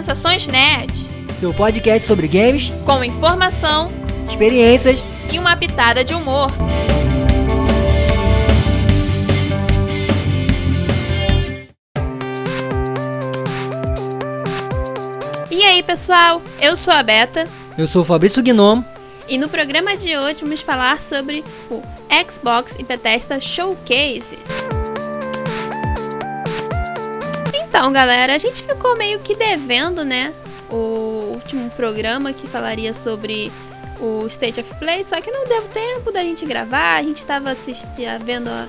Sensações Nerd. Seu podcast sobre games, com informação, experiências e uma pitada de humor. E aí, pessoal? Eu sou a Beta. Eu sou o Fabrício Gnomo. E no programa de hoje vamos falar sobre o Xbox e Bethesda Showcase. Então, galera, a gente ficou meio que devendo, né? O último programa que falaria sobre o State of Play, só que não deu tempo da gente gravar, a gente estava assistindo, vendo a,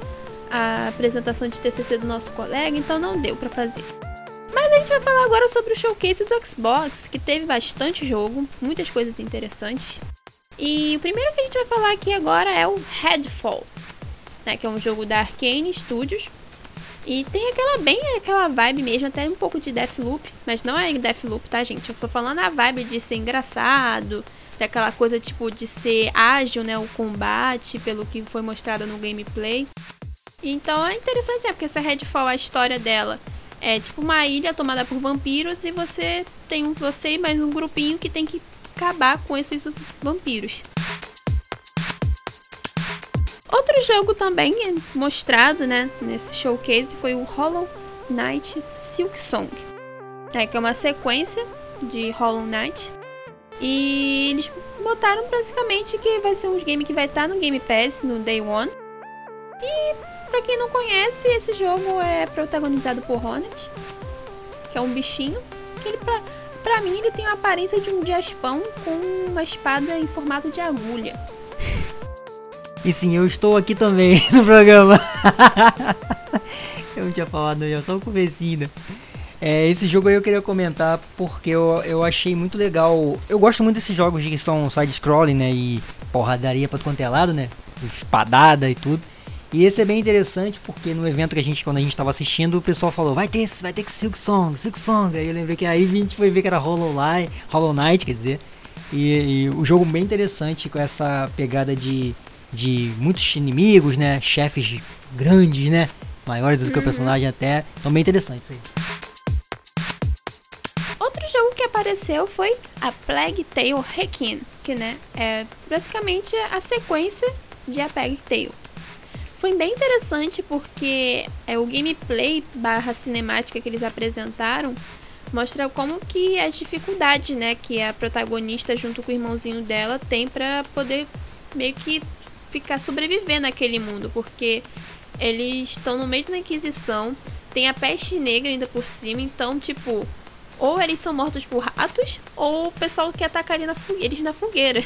a, apresentação de TCC do nosso colega, então não deu para fazer. Mas a gente vai falar agora sobre o showcase do Xbox, que teve bastante jogo, muitas coisas interessantes. E o primeiro que a gente vai falar aqui agora é o Headfall, né, que é um jogo da Arkane Studios, e tem aquela bem aquela vibe mesmo, até um pouco de Deathloop, mas não é Deathloop, tá, gente? Eu tô falando a vibe de ser engraçado, aquela coisa tipo de ser ágil, né, o combate, pelo que foi mostrado no gameplay. Então é interessante, né, porque essa Redfall, a história dela é tipo uma ilha tomada por vampiros e você tem você e mais um grupinho que tem que acabar com esses vampiros. Outro jogo também mostrado né, nesse showcase foi o Hollow Knight Silk Song, é, que é uma sequência de Hollow Knight. E eles botaram basicamente que vai ser um game que vai estar no Game Pass no Day One. E para quem não conhece, esse jogo é protagonizado por Hornet, que é um bichinho que ele pra, pra mim ele tem a aparência de um diaspão com uma espada em formato de agulha. E sim, eu estou aqui também no programa. eu não tinha falado, eu só o comecinho. É, esse jogo aí eu queria comentar porque eu, eu achei muito legal. Eu gosto muito desses jogos que são side-scrolling, né? E porradaria pra quanto é lado, né? Espadada e tudo. E esse é bem interessante porque no evento que a gente, quando a gente tava assistindo, o pessoal falou: vai ter, vai ter que Silk Song, Silk Song. Aí eu lembrei que aí a gente foi ver que era Hollow, Light, Hollow Knight, quer dizer. E, e o jogo bem interessante com essa pegada de de muitos inimigos, né? Chefes grandes, né? Maiores do que uhum. o personagem até. Então bem interessante isso aí. Outro jogo que apareceu foi a Plague Tale Requiem, que né, é basicamente a sequência de A Plague Tale. Foi bem interessante porque é o gameplay barra cinemática que eles apresentaram mostra como que a dificuldade, né, que a protagonista junto com o irmãozinho dela tem para poder meio que ficar sobreviver naquele mundo, porque eles estão no meio de uma inquisição, tem a peste negra ainda por cima, então, tipo, ou eles são mortos por ratos, ou o pessoal quer atacar na eles na fogueira.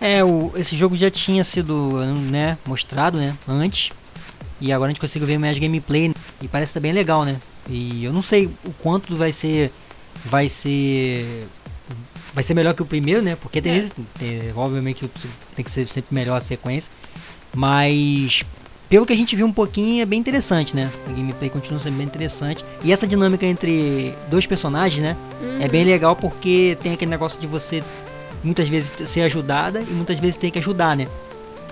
É, o, esse jogo já tinha sido, né, mostrado, né, antes. E agora a gente conseguiu ver mais gameplay e parece ser bem legal, né? E eu não sei o quanto vai ser vai ser vai ser melhor que o primeiro, né? Porque tem, é. tem obviamente tem que ser sempre melhor a sequência. Mas pelo que a gente viu um pouquinho é bem interessante, né? A gameplay continua sendo bem interessante. E essa dinâmica entre dois personagens, né? Uhum. É bem uhum. legal porque tem aquele negócio de você muitas vezes ser ajudada e muitas vezes ter que ajudar, né?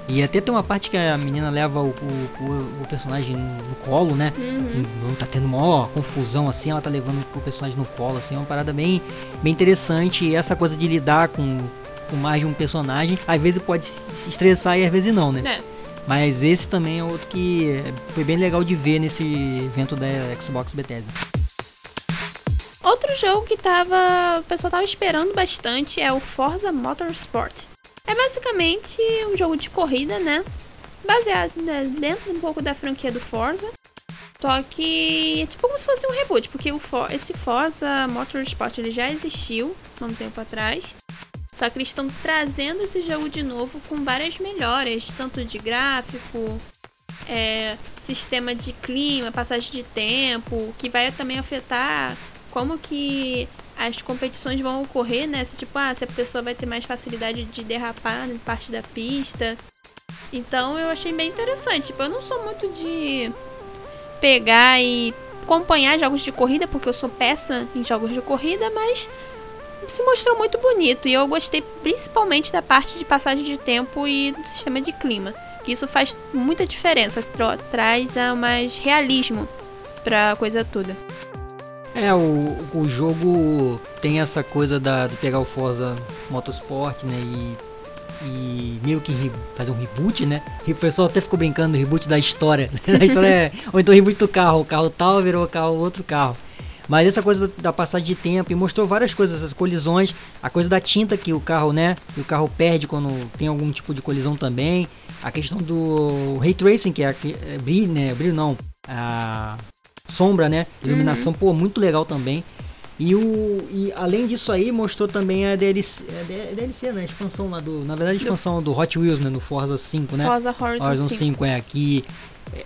E até tem uma parte que a menina leva o, o, o personagem no colo, né? Uhum. Não tá tendo uma confusão assim, ela tá levando o personagem no colo, assim, é uma parada bem, bem interessante. E essa coisa de lidar com, com mais de um personagem, às vezes pode se estressar e às vezes não, né? É. Mas esse também é outro que foi bem legal de ver nesse evento da Xbox Bethesda. Outro jogo que tava, o pessoal tava esperando bastante é o Forza Motorsport. É basicamente um jogo de corrida, né? Baseado né, dentro um pouco da franquia do Forza. Só que é tipo como se fosse um reboot, porque o For esse Forza Motorsport ele já existiu há um tempo atrás. Só que eles estão trazendo esse jogo de novo com várias melhoras, tanto de gráfico, é, sistema de clima, passagem de tempo, que vai também afetar como que as competições vão ocorrer, né? Se, tipo, ah, se a pessoa vai ter mais facilidade de derrapar em parte da pista. Então eu achei bem interessante. Tipo, eu não sou muito de pegar e acompanhar jogos de corrida, porque eu sou péssima em jogos de corrida, mas se mostrou muito bonito e eu gostei principalmente da parte de passagem de tempo e do sistema de clima, que isso faz muita diferença, traz mais realismo para coisa toda. É, o, o jogo tem essa coisa da, de pegar o Forza Motorsport, né? E e meio que fazer um reboot, né? E o pessoal até ficou brincando do reboot da história. a história é, ou então reboot do carro, o carro tal virou carro outro carro. Mas essa coisa da passagem de tempo e mostrou várias coisas, essas colisões, a coisa da tinta que o carro, né, o carro perde quando tem algum tipo de colisão também, a questão do ray tracing que é, é brilho, né, brilho não, a sombra, né, iluminação, uhum. pô, muito legal também. E, o, e além disso aí, mostrou também a DLC, a DLC né? A expansão lá do. Na verdade, a expansão do Hot Wheels, né? No Forza 5, né? Forza Horizon, Horizon 5. 5. é aqui.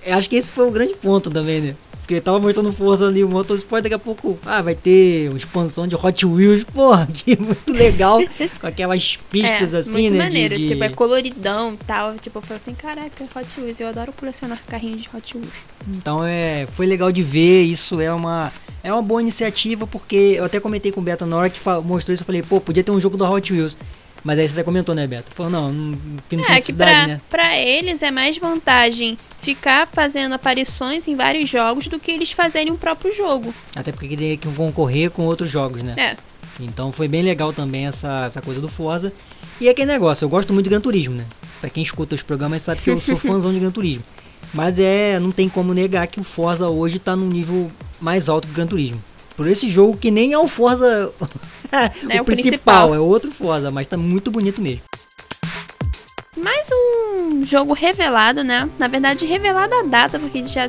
É, acho que esse foi o grande ponto também, né? Porque tava mostrando força ali o Motorsport, daqui a pouco, ah, vai ter uma expansão de Hot Wheels, porra, que muito legal, com aquelas pistas é, assim, muito né? maneiro, de, tipo, é coloridão e tal, tipo, eu falei assim, caraca, Hot Wheels, eu adoro colecionar carrinhos de Hot Wheels. Então, é, foi legal de ver, isso é uma, é uma boa iniciativa, porque eu até comentei com o Beto na hora que mostrou isso, eu falei, pô, podia ter um jogo do Hot Wheels, mas aí você até comentou, né, Beto? Falou, não, não, não é, que pra, né? pra eles é mais vantagem ficar fazendo aparições em vários jogos do que eles fazerem o próprio jogo. Até porque que concorrer com outros jogos, né? É. Então foi bem legal também essa, essa coisa do Forza. E aquele negócio, eu gosto muito de Gran Turismo, né? Pra quem escuta os programas sabe que eu sou fãzão de Gran Turismo. Mas é, não tem como negar que o Forza hoje tá num nível mais alto que o Gran Turismo. Por esse jogo que nem é o Forza é o, o principal, principal, é outro Forza, mas tá muito bonito mesmo. Mais um jogo revelado, né? Na verdade, revelada a data, porque já,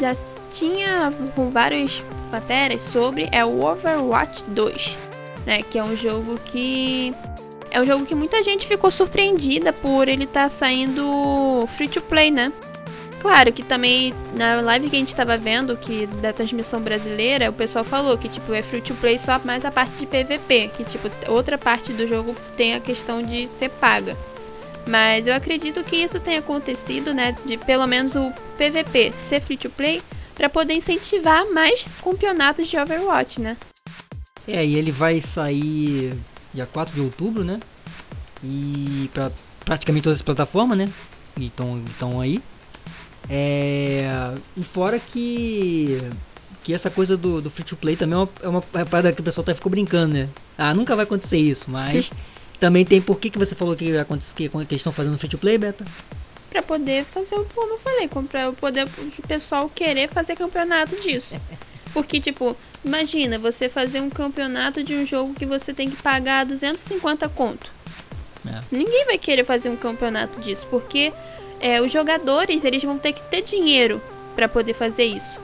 já tinha com várias matérias sobre, é o Overwatch 2, né? Que é um jogo que. É um jogo que muita gente ficou surpreendida por ele estar tá saindo free to play, né? Claro que também na live que a gente tava vendo, que da transmissão brasileira, o pessoal falou que tipo é free to play só mais a parte de PVP, que tipo outra parte do jogo tem a questão de ser paga. Mas eu acredito que isso tenha acontecido, né, de pelo menos o PVP ser free to play para poder incentivar mais campeonatos de Overwatch, né? É, e ele vai sair dia 4 de outubro, né? E para praticamente todas as plataformas, né? Então aí. É, e fora que que essa coisa do, do free to play também é uma, é uma parada que o pessoal até ficou brincando, né? Ah, nunca vai acontecer isso, mas também tem por que, que você falou que, acontece, que, que eles estão fazendo free to play, Beta? Pra poder fazer, como eu falei, pra poder o pessoal querer fazer campeonato disso. Porque, tipo, imagina você fazer um campeonato de um jogo que você tem que pagar 250 conto. É. Ninguém vai querer fazer um campeonato disso, porque é, os jogadores eles vão ter que ter dinheiro para poder fazer isso.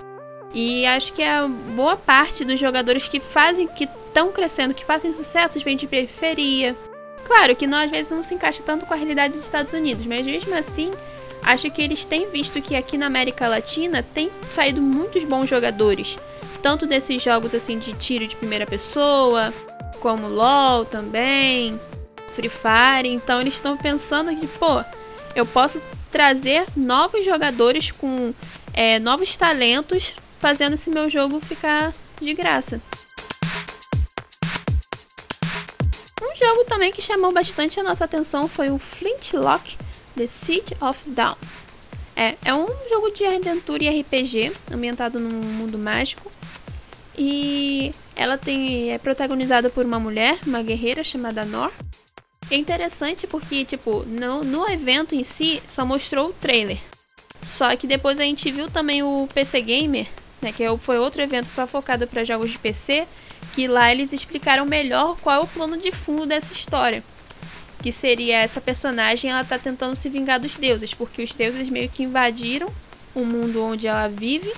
E acho que a boa parte dos jogadores que fazem, que estão crescendo, que fazem sucesso, vem de periferia. Claro que não, às vezes não se encaixa tanto com a realidade dos Estados Unidos, mas mesmo assim, acho que eles têm visto que aqui na América Latina tem saído muitos bons jogadores. Tanto desses jogos assim de tiro de primeira pessoa, como LOL também, Free Fire. Então eles estão pensando que, pô, eu posso trazer novos jogadores com é, novos talentos, fazendo esse meu jogo ficar de graça. Um jogo também que chamou bastante a nossa atenção foi o Flintlock The Siege of Dawn. É, é um jogo de aventura e RPG ambientado num mundo mágico. E ela tem é protagonizada por uma mulher, uma guerreira chamada Nor, é interessante porque, tipo, no, no evento em si só mostrou o trailer. Só que depois a gente viu também o PC Gamer, né, que é foi outro evento só focado para jogos de PC, que lá eles explicaram melhor qual é o plano de fundo dessa história. Que seria essa personagem, ela tá tentando se vingar dos deuses, porque os deuses meio que invadiram o mundo onde ela vive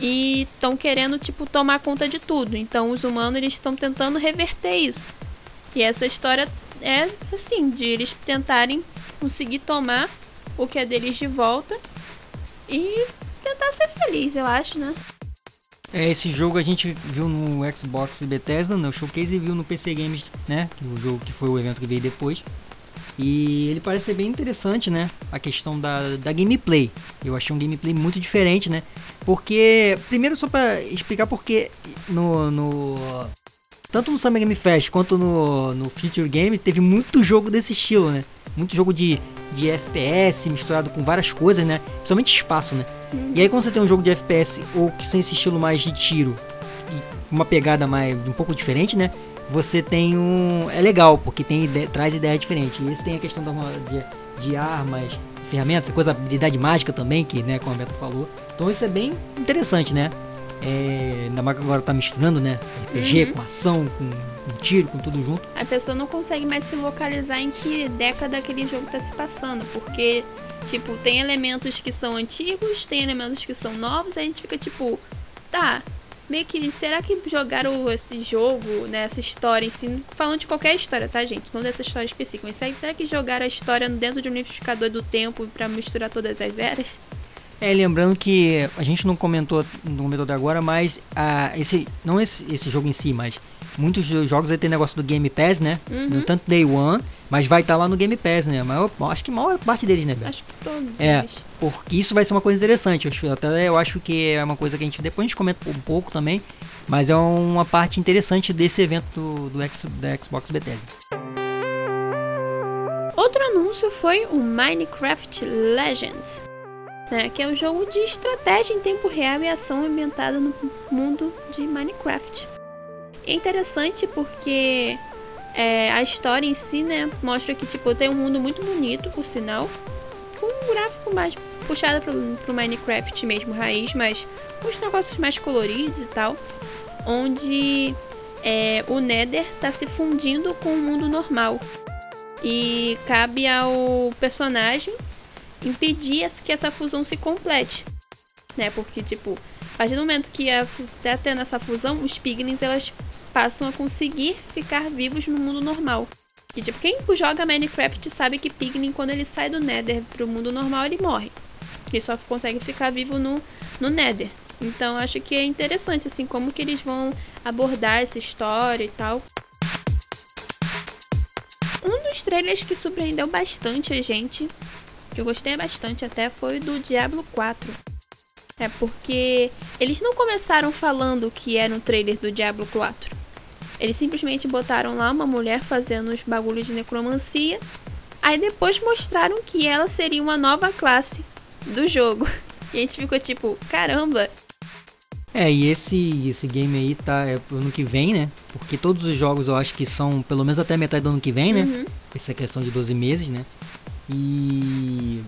e estão querendo tipo tomar conta de tudo. Então os humanos eles estão tentando reverter isso. E essa história é assim, de eles tentarem conseguir tomar o que é deles de volta e tentar ser feliz, eu acho, né? É, esse jogo a gente viu no Xbox Bethesda, no Showcase e viu no PC Games, né? O jogo que foi o evento que veio depois. E ele parece ser bem interessante, né? A questão da, da gameplay. Eu achei um gameplay muito diferente, né? Porque, primeiro só para explicar porque no, no tanto no Summer Game Fest quanto no, no Future Game, teve muito jogo desse estilo, né? Muito jogo de, de FPS misturado com várias coisas, né? Principalmente espaço, né? E aí quando você tem um jogo de FPS ou que tem esse estilo mais de tiro uma pegada mais um pouco diferente, né? Você tem um é legal porque tem ide- traz ideia diferente. E esse tem a questão da, de, de armas, ferramentas, coisa habilidade mágica também que, né, como a Beto falou. Então isso é bem interessante, né? É, ainda mais que agora tá misturando, né? RPG Uhum. com ação, com, com tiro, com tudo junto. A pessoa não consegue mais se localizar em que década aquele jogo tá se passando, porque, tipo, tem elementos que são antigos, tem elementos que são novos, aí a gente fica tipo, tá, meio que, será que jogaram esse jogo, né, essa história em si, falando de qualquer história, tá, gente? Não dessa história específica, mas será que jogaram a história dentro de um unificador do tempo pra misturar todas as eras? É, lembrando que a gente não comentou no método agora, mas ah, esse não esse, esse jogo em si, mas muitos jo- jogos aí tem negócio do Game Pass, né? Uhum. No tanto Day One, mas vai estar lá no Game Pass, né? Mas eu, acho que a maior parte deles, né, Beto? Acho que todos É, eles. porque isso vai ser uma coisa interessante. Eu acho, até eu acho que é uma coisa que a gente depois a gente comenta um pouco também, mas é uma parte interessante desse evento do, do X, da Xbox Bethesda. Outro anúncio foi o Minecraft Legends, né, que é um jogo de estratégia em tempo real e ação ambientado no mundo de Minecraft. É interessante porque é, a história em si, né, mostra que tipo tem um mundo muito bonito, por sinal, com um gráfico mais puxado pro, pro Minecraft mesmo raiz, mas com os negócios mais coloridos e tal, onde é, o Nether está se fundindo com o mundo normal. E cabe ao personagem impedir que essa fusão se complete. Né? Porque, tipo, a partir do momento que a, fu- tá tendo essa fusão, os piglins elas passam a conseguir ficar vivos no mundo normal. E, tipo, quem joga Minecraft sabe que piglin, quando ele sai do Nether pro mundo normal, ele morre. Ele só consegue ficar vivo no, no Nether. Então, acho que é interessante, assim, como que eles vão abordar essa história e tal. Um dos trailers que surpreendeu bastante a gente, eu gostei bastante até, foi o do Diablo 4. É porque eles não começaram falando que era um trailer do Diablo 4. Eles simplesmente botaram lá uma mulher fazendo os bagulhos de necromancia. Aí depois mostraram que ela seria uma nova classe do jogo. E a gente ficou tipo, caramba, É, e esse, esse game aí tá é pro ano que vem, né? Porque todos os jogos eu acho que são pelo menos até metade do ano que vem, né? Uhum. Essa questão de 12 meses, né? E.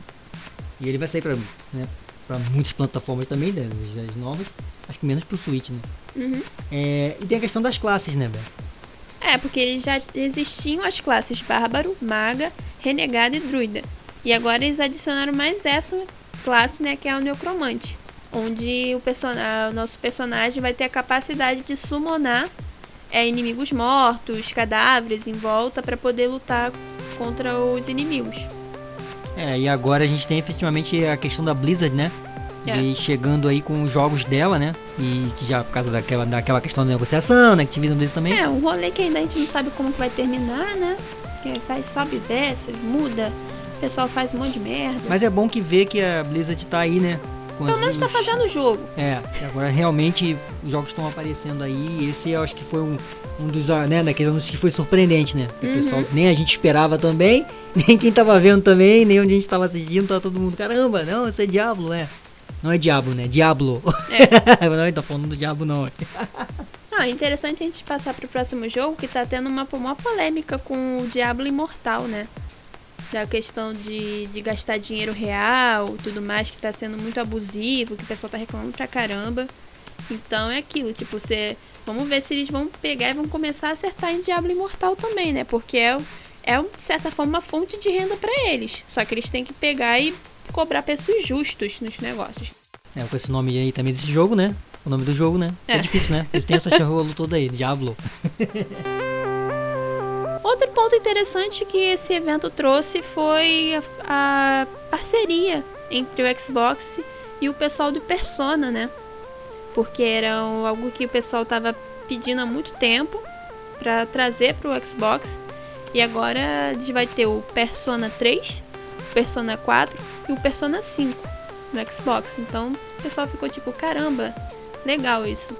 E ele vai sair pra, né, pra muitas plataformas também, das, das novas. Acho que menos pro Switch, né? Uhum. É, e tem a questão das classes, né, Beto? É, porque eles já existiam as classes Bárbaro, Maga, Renegado e Druida. E agora eles adicionaram mais essa classe, né, que é o Necromante. Onde o, person o nosso personagem vai ter a capacidade de summonar é, inimigos mortos, cadáveres em volta para poder lutar contra os inimigos. É, e agora a gente tem efetivamente a questão da Blizzard, né? É. De chegando aí com os jogos dela, né? E que já por causa daquela, daquela questão da negociação, né? Que Activision Blizzard também. É, um rolê que ainda a gente não sabe como que vai terminar, né? Que vai, sobe e desce, muda, o pessoal faz um monte de merda. Mas é bom que ver que a Blizzard tá aí, né? Pelo menos tá os- fazendo o jogo. É, e agora realmente os jogos estão aparecendo aí. E esse eu acho que foi um, um dos, ah, né, daqueles anúncios que foi surpreendente, né? O Uhum. pessoal nem a gente esperava também, nem quem tava vendo também, nem onde a gente tava assistindo, tá todo mundo, caramba, não, isso é Diablo, né? Não é Diablo, né? Diablo. É. não, tá falando do Diabo não. Ah, é interessante a gente passar pro próximo jogo que tá tendo uma, uma polêmica com o Diablo Imortal, né? Da questão de, de gastar dinheiro real tudo mais, que tá sendo muito abusivo, que o pessoal tá reclamando pra caramba. Então é aquilo, tipo, você. Vamos ver se eles vão pegar e vão começar a acertar em Diablo Imortal também, né? Porque é, é de certa forma, uma fonte de renda pra eles. Só que eles têm que pegar e cobrar preços justos nos negócios. É, com esse nome aí também desse jogo, né? O nome do jogo, né? É, É. difícil, né? Eles têm essa charrolo toda aí, Diablo. Outro ponto interessante que esse evento trouxe foi a, a parceria entre o Xbox e o pessoal do Persona, né? Porque era algo que o pessoal tava pedindo há muito tempo para trazer para o Xbox. E agora a gente vai ter o Persona 3, o Persona 4 e o Persona 5 no Xbox. Então o pessoal ficou tipo, caramba, legal isso.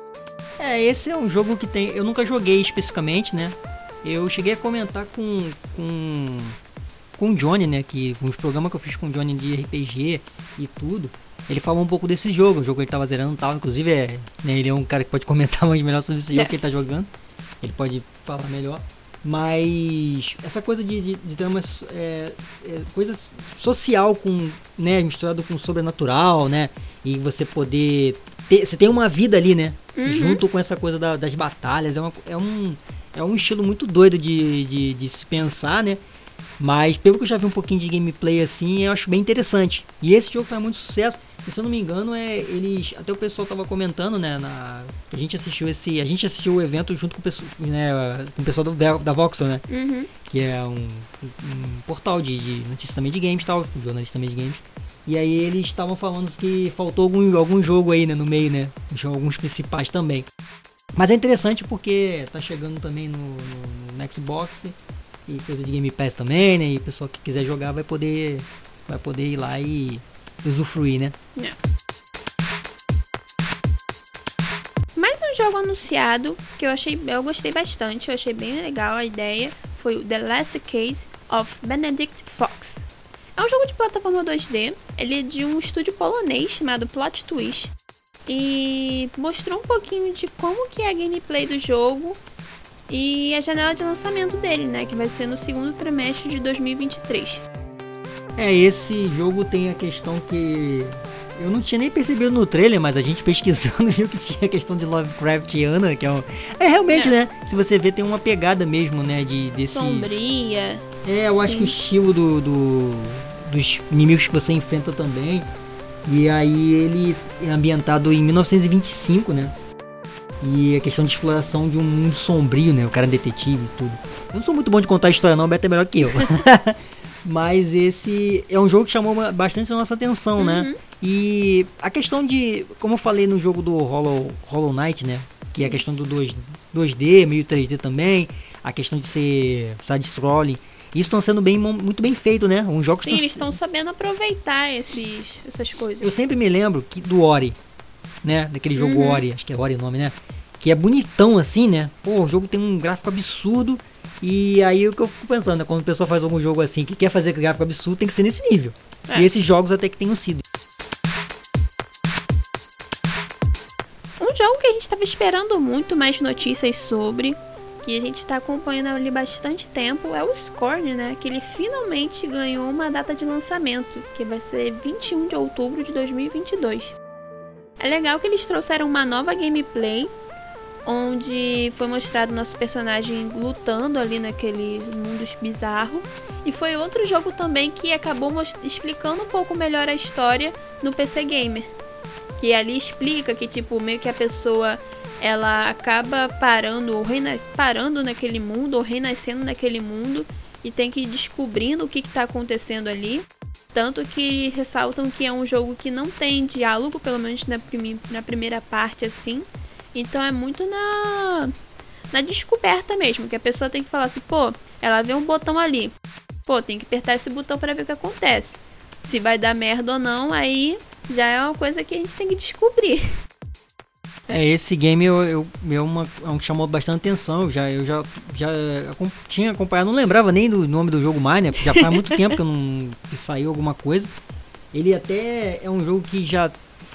É, esse é um jogo que tem. Eu nunca joguei especificamente, né? Eu cheguei a comentar com. com. Com o Johnny, né? Que os programas que eu fiz com o Johnny de RPG e tudo. ele falou um pouco desse jogo, o jogo que ele tava zerando e tal. Inclusive, é, né, ele é um cara que pode comentar mais melhor sobre esse jogo que ele tá jogando. Ele pode falar melhor. Mas essa coisa de, de, de ter uma é, é, coisa social com, né, misturado com sobrenatural, né? E você poder ter, você tem uma vida ali, né? Uhum. Junto com essa coisa da- das batalhas, é, uma, é um é um estilo muito doido de, de, de se pensar, né? Mas pelo que eu já vi um pouquinho de gameplay assim, eu acho bem interessante. E esse jogo faz muito sucesso. E se eu não me engano, é eles. Até o pessoal tava comentando, né? Na, a gente assistiu esse. A gente assistiu o evento junto com o pessoal, né, com o pessoal do, Vel- da Voxel, né? Uhum. Que é um, um portal de, de notícias também de games e tal, jornalista também de games. E aí eles estavam falando que faltou algum, algum jogo aí, né, no meio, né? Alguns principais também. Mas é interessante porque tá chegando também no, no- no Xbox e coisa de Game Pass também, né? E o pessoal que quiser jogar vai poder vai poder ir lá e usufruir, né? Mais um jogo anunciado que eu achei, eu gostei bastante, eu achei bem legal a ideia, foi o The Last Case of Benedict Fox. É um jogo de plataforma 2D, ele é de um estúdio polonês chamado Plot Twist e mostrou um pouquinho de como que é a gameplay do jogo e a janela de lançamento dele, né, que vai ser no segundo trimestre de 2023. É, esse jogo tem a questão que eu não tinha nem percebido no trailer, mas a gente pesquisando viu que tinha a questão de Lovecraftiana, que é um... É realmente, É. né? Se você vê, tem uma pegada mesmo, né? De, desse... Sombria. É, eu acho Sim. que o estilo do, do- dos inimigos que você enfrenta também. E aí ele é ambientado em 1925, né? E a questão de exploração de um mundo sombrio, né? O cara é detetive e tudo. Eu não sou muito bom de contar a história não, o Beto é melhor que eu. Mas esse é um jogo que chamou bastante a nossa atenção, né? Uhum. E a questão de, como eu falei no jogo do Hollow, Hollow Knight, né? Que é a questão do 2, 2D, meio 3D também, a questão de ser side-scrolling. Isso estão sendo bem, muito bem feito, né? Um jogo Sim, tão- eles estão sabendo aproveitar esses, essas coisas. Eu sempre me lembro que do Ori, né? Daquele jogo Uhum. Ori, acho que é Ori o nome, né? Que é bonitão assim, né? Pô, o jogo tem um gráfico absurdo. E aí o que eu fico pensando, né? quando a pessoa faz algum jogo assim que quer fazer gráfico absurdo, tem que ser nesse nível. É. E esses jogos até que tenham sido. Um jogo que a gente estava esperando muito mais notícias sobre, que a gente está acompanhando ali bastante tempo, é o Scorn, né? Que ele finalmente ganhou uma data de lançamento, que vai ser 21 de outubro de 2022. É legal que eles trouxeram uma nova gameplay, onde foi mostrado nosso personagem lutando ali naquele mundo bizarro. E foi outro jogo também que acabou explicando um pouco melhor a história no PC Gamer que ali explica que tipo meio que a pessoa ela acaba parando ou parando naquele mundo ou renascendo naquele mundo e tem que ir descobrindo o que está acontecendo ali tanto que ressaltam que é um jogo que não tem diálogo pelo menos na, primi- na primeira parte assim então é muito na na descoberta mesmo que a pessoa tem que falar assim pô ela vê um botão ali pô tem que apertar esse botão para ver o que acontece se vai dar merda ou não aí já é uma coisa que a gente tem que descobrir. É, esse game eu, eu, é, uma, é um que chamou bastante atenção. Eu já, eu já, já tinha acompanhado, não lembrava nem do nome do jogo mais, né? Porque já faz muito tempo que, eu não, que saiu alguma coisa. Ele até é um jogo que já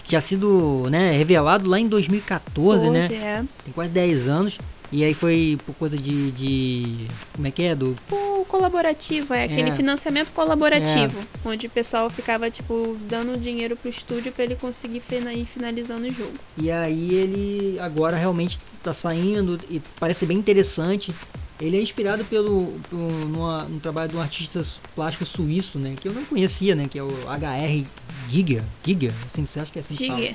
tinha sido né, revelado lá em 2014, né? Pose, é. Tem quase 10 anos. E aí foi por coisa de. de como é que é? Do, O colaborativo, é aquele É. financiamento colaborativo, onde o pessoal ficava, tipo, dando dinheiro pro estúdio pra ele conseguir ir finalizando o jogo. E aí ele agora realmente tá saindo e parece bem interessante. Ele é inspirado pelo, pelo numa- no trabalho de um artista plástico suíço, né? Que eu não conhecia, né? Que é o HR Giga. Giga, assim, você acha que é assim que fala?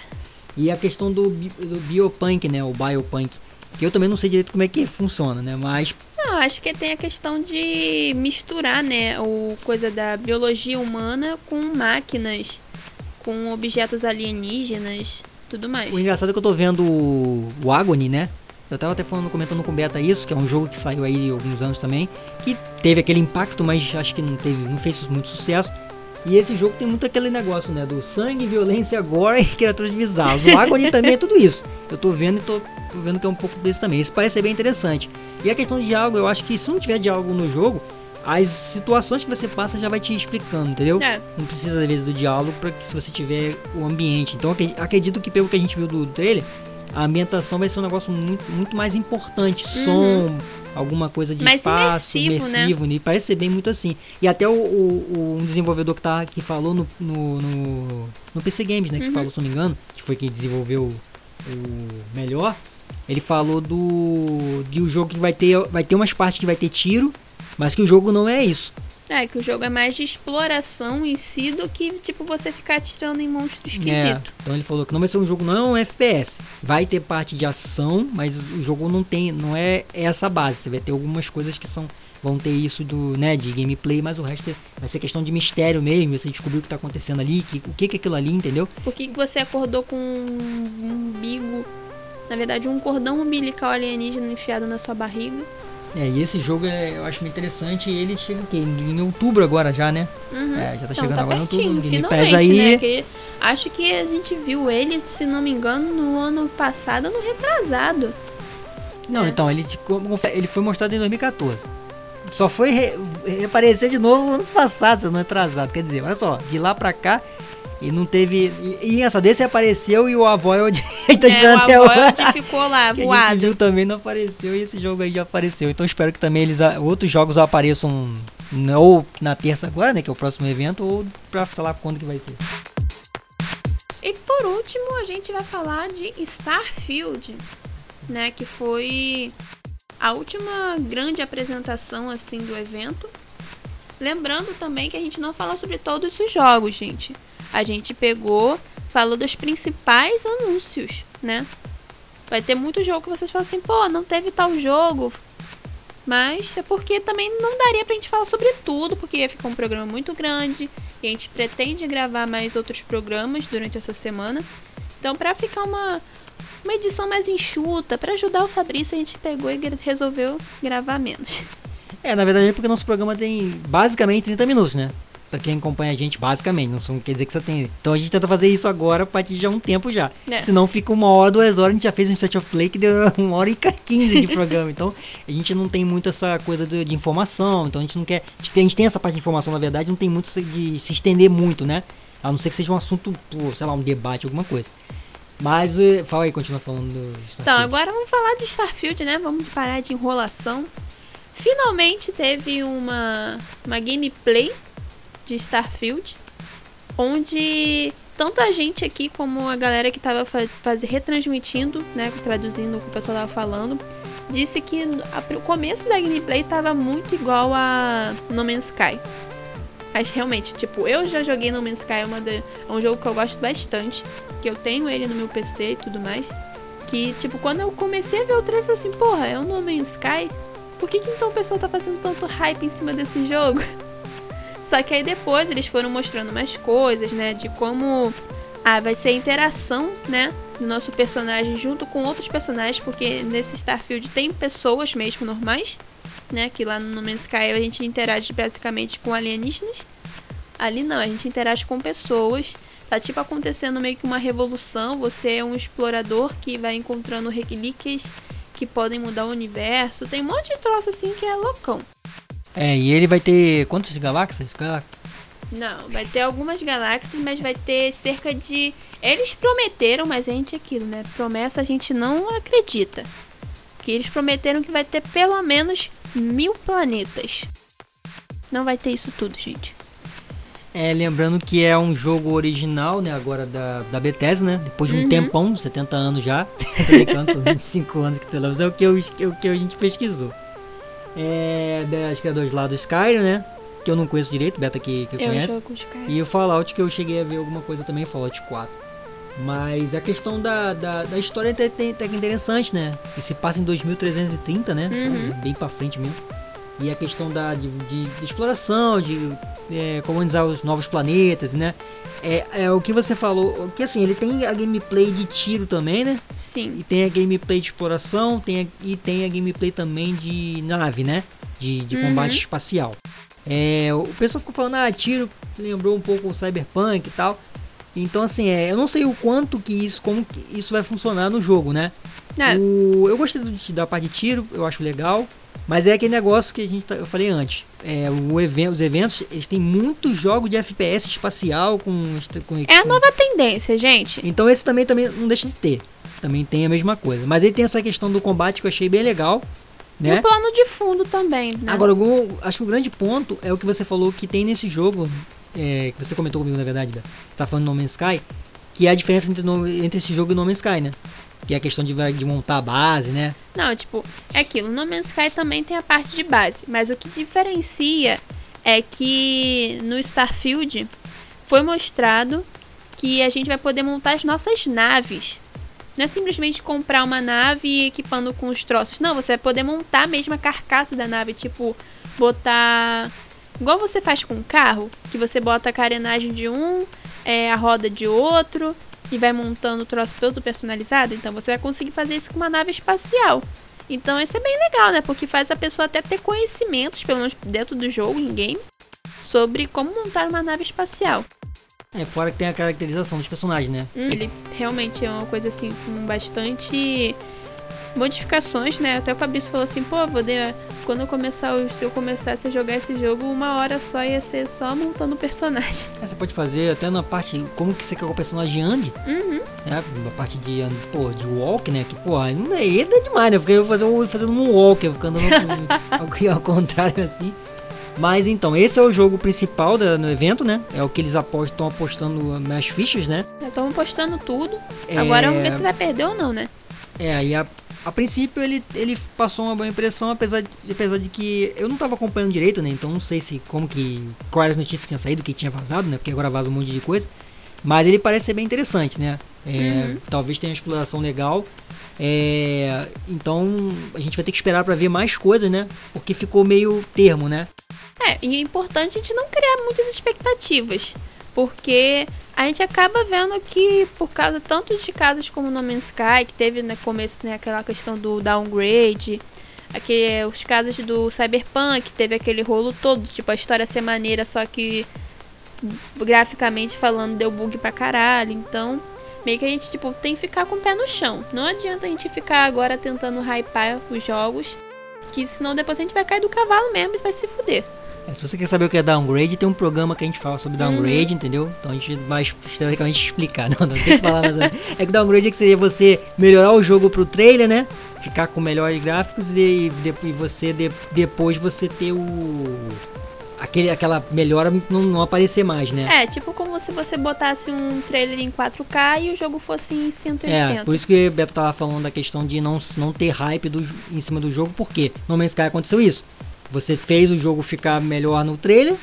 E a questão do, do biopunk, né? O biopunk. Que eu também não sei direito como é que funciona, né? Mas Não, acho que tem a questão de misturar, né, o coisa da biologia humana com máquinas, com objetos alienígenas, tudo mais. O engraçado é que eu tô vendo o, o Agony, né? Eu tava até falando, comentando com o Beta isso, que é um jogo que saiu aí há alguns anos também, que teve aquele impacto, mas acho que não teve, não fez muito sucesso. E esse jogo tem muito aquele negócio, né? Do sangue, violência, agora e criaturas bizarras. O Agony também é tudo isso. Eu tô vendo e tô, tô vendo que é um pouco desse também. Esse parece ser bem interessante. E a questão de diálogo, eu acho que se não tiver diálogo no jogo, as situações que você passa já vai te explicando, entendeu? É. Não precisa, às vezes, do diálogo para que se você tiver o ambiente. Então, acre- acredito que pelo que a gente viu do trailer, a ambientação vai ser um negócio muito, muito mais importante. Som, alguma coisa de Uhum. Mais passo, imersivo, né? imersivo, né? E parece ser bem muito assim. E até o, o- o- um desenvolvedor que, tá, que falou no, no, no, no PC Games, né? Que Uhum. falou, se não me engano, que foi quem desenvolveu o melhor. Ele falou do de um jogo que vai ter vai ter umas partes que vai ter tiro, mas que o jogo não é isso. É, que o jogo é mais de exploração em si do que, tipo, você ficar atirando em monstro É, esquisito. então ele falou que não vai ser um jogo não é um FPS. Vai ter parte de ação, mas o jogo não tem, não é essa base. Você vai ter algumas coisas que são vão ter isso do, né, de gameplay, mas o resto é- vai ser questão de mistério mesmo, você descobrir o que tá acontecendo ali, que, o que que é aquilo ali, entendeu? Por que que você acordou com um umbigo, na verdade, um cordão umbilical alienígena enfiado na sua barriga? É, e esse jogo é, eu acho muito interessante, ele chega o quê? Em outubro agora já, né? Uhum. É, já tá Então, chegando tá agora pertinho, outubro, Game finalmente, Pass aí. né? Que acho que a gente viu ele, se não me engano, no ano passado, no retrasado. Não, É. então, ele, ele foi mostrado em 2014. Só foi re- reaparecer de novo no ano passado, se não atrasado. Quer dizer, olha só, de lá pra cá, e não teve. E, e essa desse apareceu e o Avoid está É, esperando o até agora. Avoid ficou lá, Que a gente voado. viu também não apareceu e esse jogo aí já apareceu. Então espero que também eles outros jogos apareçam ou na terça agora, né, que é o próximo evento, ou pra falar quando que vai ser. E por último, a gente vai falar de Starfield, né, que foi a última grande apresentação assim do evento. Lembrando também que a gente não fala sobre todos os jogos, gente. A gente pegou, falou dos principais anúncios, né? Vai ter muito jogo que vocês falam assim, pô, não teve tal jogo. Mas é porque também não daria pra gente falar sobre tudo, porque ia ficar um programa muito grande. E a gente pretende gravar mais outros programas durante essa semana. Então, pra ficar uma, uma edição mais enxuta, pra ajudar o Fabrício, a gente pegou e resolveu gravar menos. É, na verdade é porque nosso programa tem basicamente 30 minutos, né? Pra quem acompanha a gente, basicamente, não quer dizer que você tem. Então a gente tenta fazer isso agora pra partir de um tempo já. É. Senão fica uma hora, duas horas, a gente já fez um set of play que deu uma hora e 15 de programa. Então a gente não tem muito essa coisa de, de informação. Então a gente não quer. A gente, tem, a gente tem essa parte de informação, na verdade, não tem muito de se estender muito, né? A não ser que seja um assunto, sei lá, um debate, alguma coisa. Mas eh, fala aí, continua falando do Então, Starfield. agora vamos falar de Starfield, né? Vamos parar de enrolação. Finalmente teve uma, uma gameplay de Starfield, onde tanto a gente aqui como a galera que estava faz, retransmitindo, né, traduzindo o que o pessoal estava falando, disse que a- o começo da gameplay estava muito igual a No Man's Sky. Mas realmente, tipo, eu já joguei No Man's Sky, é, uma de- é um jogo que eu gosto bastante, que eu tenho ele no meu PC e tudo mais. Que, tipo, quando eu comecei a ver o trailer, eu falei assim, porra, é o No Man's Sky? Por que, que então o pessoal tá fazendo tanto hype em cima desse jogo? Só que aí depois eles foram mostrando mais coisas, né? De como ah, vai ser a interação, né? Do nosso personagem junto com outros personagens, porque nesse Starfield tem pessoas mesmo normais, né? Que lá no No Man's Sky a gente interage basicamente com alienígenas. Ali não, a gente interage com pessoas. Tá tipo acontecendo meio que uma revolução. Você é um explorador que vai encontrando relíquias que podem mudar o universo. Tem um monte de troço assim que é loucão. É, e ele vai ter quantas galáxias? Gal- Não, vai ter algumas galáxias, mas vai ter cerca de. Eles prometeram, mas a gente é aquilo, né? Promessa a gente não acredita. Que eles prometeram que vai ter pelo menos mil planetas. Não vai ter isso tudo, gente. É, lembrando que é um jogo original, né, agora da, da Bethesda, né? Depois de um Uhum. tempão, 70 anos já. Tô brincando, são 25 anos que tu mas é o que, eu, é o que a gente pesquisou. É, das criadores lá do Skyrim, né? Que eu não conheço direito, Beta que, que Eu conhece. jogo caras. E o Fallout que eu cheguei a ver alguma coisa também, Fallout 4. Mas a questão da, da, da história é até, até, que interessante, né? Que se passa em 2330, né? Uhum. Bem pra frente mesmo. E a questão da, de, de- de exploração, de é, colonizar os novos planetas, né? É, é o que você falou, que assim, ele tem a gameplay de tiro também, né? Sim. E tem a gameplay de exploração, tem a, e tem a gameplay também de nave, né? De, de Uhum. combate espacial. É, o pessoal ficou falando, ah, tiro lembrou um pouco o Cyberpunk e tal. Então, assim, é, eu não sei o quanto que isso, como que isso vai funcionar no jogo, né? É. O, eu gostei do, da parte de tiro, eu acho legal. Mas é aquele negócio que a gente tá- eu falei antes. É, o evento, os eventos, eles têm muitos jogos de FPS espacial com, com É a com- nova tendência, gente. Então esse também, também não deixa de ter. Também tem a mesma coisa. Mas ele tem essa questão do combate que eu achei bem legal. E Né? o plano de fundo também, né? Agora, acho que o grande ponto é o que você falou que tem nesse jogo, é, que você comentou comigo na verdade, Bé, você tá falando No Man's Sky, que é a diferença entre, no- entre esse jogo e No Man's Sky, né? Que é a questão de, de montar a base, né? Não, tipo, é aquilo. No Man's Sky também tem a parte de base. Mas o que diferencia é que no Starfield foi mostrado que a gente vai poder montar as nossas naves. Não é simplesmente comprar uma nave e equipando com os troços. Não, você vai poder montar mesmo a carcaça da nave. Tipo, botar. Igual você faz com um carro, que você bota a carenagem de um, é, a roda de outro, e vai montando o troço todo personalizado. Então você vai conseguir fazer isso com uma nave espacial. Então isso é bem legal, né? Porque faz a pessoa até ter conhecimentos, pelo menos dentro do jogo, em game, sobre como montar uma nave espacial. É, fora que tem a caracterização dos personagens, né? Hum, ele realmente é uma coisa assim com bastante modificações, né? Até o Fabrício falou assim, pô, vou de... quando eu começar, o- se eu começasse a jogar esse jogo, uma hora só ia ser só montando o personagem. É, você pode fazer até na parte, como que você quer que o personagem ande, Uhum. né? Na parte de, pô, de walk, né? Que, pô, aí não é, é demais, né? Porque eu vou fazer, fazendo um walk, eu ficando ao, ao contrário assim. Mas então, esse é o jogo principal da, no evento, né? É o que eles estão apostando nas fichas, né? Já estamos postando tudo. É. Agora vamos ver se vai perder ou não, né? É, aí a, a princípio ele, ele passou uma boa impressão, apesar de, apesar de que eu não tava acompanhando direito, né? Então não sei se como que. quais as notícias que tinha saído, que tinha vazado, né? Porque agora vaza um monte de coisa. Mas ele parece ser bem interessante, né? É, Uhum. Talvez tenha uma exploração legal. É, então a gente vai ter que esperar para ver mais coisas, né? Porque ficou meio termo, né? É, e é importante a gente não criar muitas expectativas. Porque a gente acaba vendo que, por causa tanto de casos como No Man's Sky, que teve no começo né, aquela questão do downgrade, aquele, os casos do Cyberpunk, teve aquele rolo todo, tipo, a história ser maneira, só que graficamente falando deu bug pra caralho. Então, meio que a gente tipo, tem que ficar com o pé no chão. Não adianta a gente ficar agora tentando hypar os jogos, que senão depois a gente vai cair do cavalo mesmo e vai se fuder. É, se você quer saber o que é downgrade, tem um programa que a gente fala sobre downgrade, Uhum. entendeu? Então a gente vai teoricamente explicar. Não, não tem que falar, mas é é que downgrade é que seria você melhorar o jogo pro trailer, né? Ficar com melhores gráficos e, de- e você de- depois você ter o aquele aquela melhora não, não aparecer mais, né? É, tipo como se você botasse um trailer em 4K e o jogo fosse em 180. É, por isso que o Beto tava falando da questão de não, não ter hype do, em cima do jogo, porque no Man's Sky aconteceu isso. Você fez o jogo ficar melhor no trailer,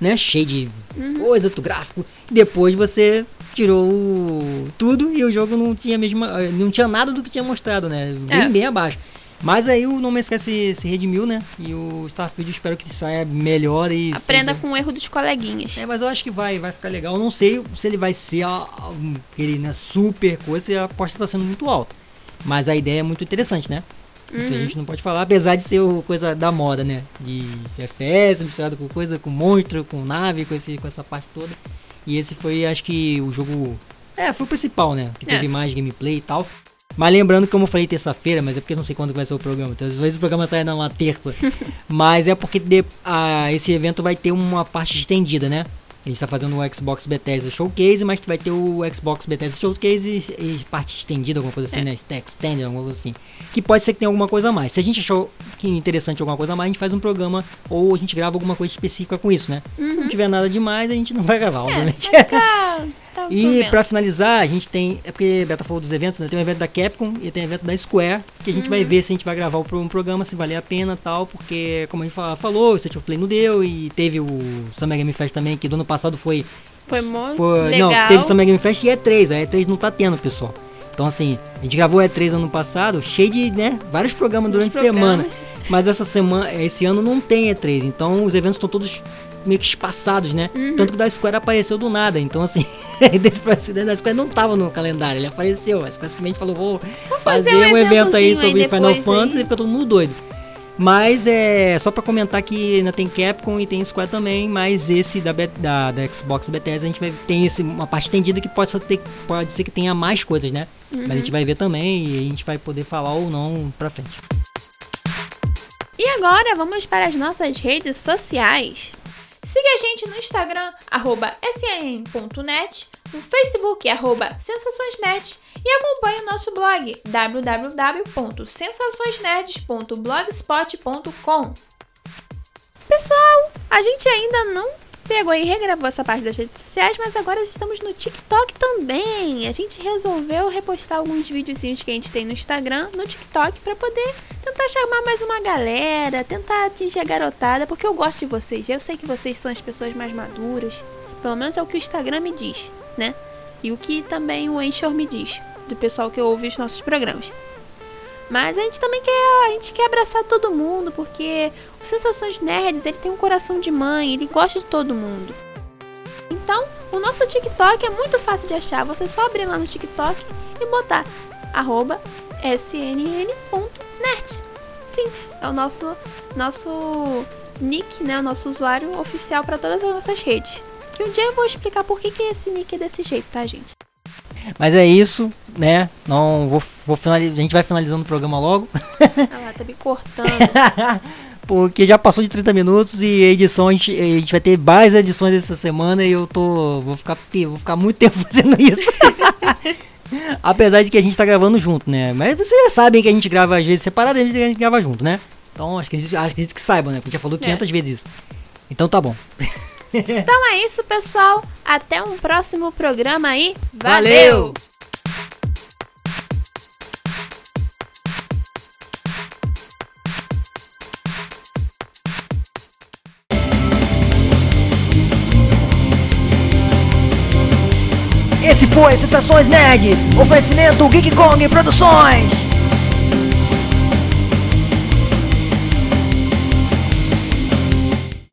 né? Cheio de Uhum. coisa, do gráfico. Depois você tirou tudo e o jogo não tinha a mesma, não tinha nada do que tinha mostrado, né? Bem, É. bem abaixo. Mas aí o No Man's Sky se, redimiu, né? E o Starfield eu espero que saia melhor e Aprenda seja- com o erro dos coleguinhas. é, mas eu acho que vai, vai ficar legal. Eu não sei se ele vai ser a- aquele né, super coisa, e a aposta tá sendo muito alta. Mas a ideia é muito interessante, né? Isso a Uhum. gente não pode falar, apesar de ser coisa da moda, né? De FPS, misturado com coisa, com monstro, com nave, com, esse, com essa parte toda. E esse foi, acho que, o jogo. É, foi o principal, né? Que É. teve mais gameplay e tal. Mas lembrando, como eu falei terça-feira, mas é porque eu não sei quando vai ser o programa. Então, às vezes o programa sai numa terça. mas é porque de- a- esse evento vai ter uma parte estendida, né? A gente tá fazendo o Xbox Bethesda Showcase, mas vai ter o Xbox Bethesda Showcase e, e parte estendida, alguma coisa assim, É. né? Extended, alguma coisa assim. Que pode ser que tenha alguma coisa a mais. Se a gente achou que interessante alguma coisa a mais, a gente faz um programa ou a gente grava alguma coisa específica com isso, né? Se não tiver nada demais, a gente não vai gravar, Uhum. É, obviamente. ficar... tá E pra finalizar, a gente tem. É porque a Beta falou dos eventos, né? Tem um evento da Capcom e tem um evento da Square. Que a gente Uhum. vai ver se a gente vai gravar um programa, se valer a pena tal. Porque, como a gente fa- falou, o State of Play não deu. E teve o Summer Game Fest também, que do ano passado foi. Foi mó foi legal. Não, teve Summer Game Fest e E3. A E3 não tá tendo, pessoal. Então, assim, a gente gravou E3 ano passado, cheio de, né? Vários programas Os durante a semana. Mas essa semana, esse ano não tem E3, então os eventos estão todos meio que espaçados, né? Uhum. Tanto que o da Square apareceu do nada, então assim, desse presidente da Square não tava no calendário, ele apareceu. A Square simplesmente falou, vou fazer, fazer um um evento aí eventozinho aí sobre Final depois Fantasy aí. e fica todo mundo doido. Mas é só para comentar que ainda tem Capcom e tem Square também, mas esse da, da, da Xbox Bethesda a gente vai tem esse, uma parte estendida que pode ser, ter, pode ser que tenha mais coisas, né? Uhum. Mas a gente vai ver também e a gente vai poder falar ou não pra frente. E agora vamos para as nossas redes sociais. Siga a gente no Instagram, arroba snn.net, no Facebook, arroba sensaçõesnet e acompanhe o nosso blog www.sensaçõesnerds.blogspot.com. Pessoal, a gente ainda não pegou e regravou essa parte das redes sociais, mas agora estamos no TikTok também. A gente resolveu repostar alguns videozinhos que a gente tem no Instagram, no TikTok, para poder tentar chamar mais uma galera, tentar atingir a garotada, porque eu gosto de vocês. Eu sei que vocês são as pessoas mais maduras. Pelo menos é o que o Instagram me diz, né? E o que também o Anchor me diz, do pessoal que ouve os nossos programas. Mas a gente também quer, a gente quer abraçar todo mundo, porque o Sensações Nerds, ele tem um coração de mãe, ele gosta de todo mundo. Então, o nosso TikTok é muito fácil de achar, você só abrir lá no TikTok e botar arroba snn.net. Simples, é o nosso, nosso nick, né, o nosso usuário oficial para todas as nossas redes. Que um dia eu vou explicar por que, que esse nick é desse jeito, tá, gente? Mas é isso, né? Não vou, vou finalizar, a gente vai finalizando o programa logo. Ah lá, tá me cortando. Porque já passou de 30 minutos e edição a gente, a gente vai ter mais edições essa semana e eu tô vou ficar vou ficar muito tempo fazendo isso. Apesar de que a gente tá gravando junto, né? Mas vocês sabem que a gente grava às vezes separado e a gente grava junto, né? Então acho que acho que, que saibam, né? Porque a gente já falou 500 é. vezes isso. Então tá bom. Então é isso, pessoal. Até um próximo programa aí. Valeu! Valeu! Esse foi Sensações Nerds, oferecimento Geek Kong Produções.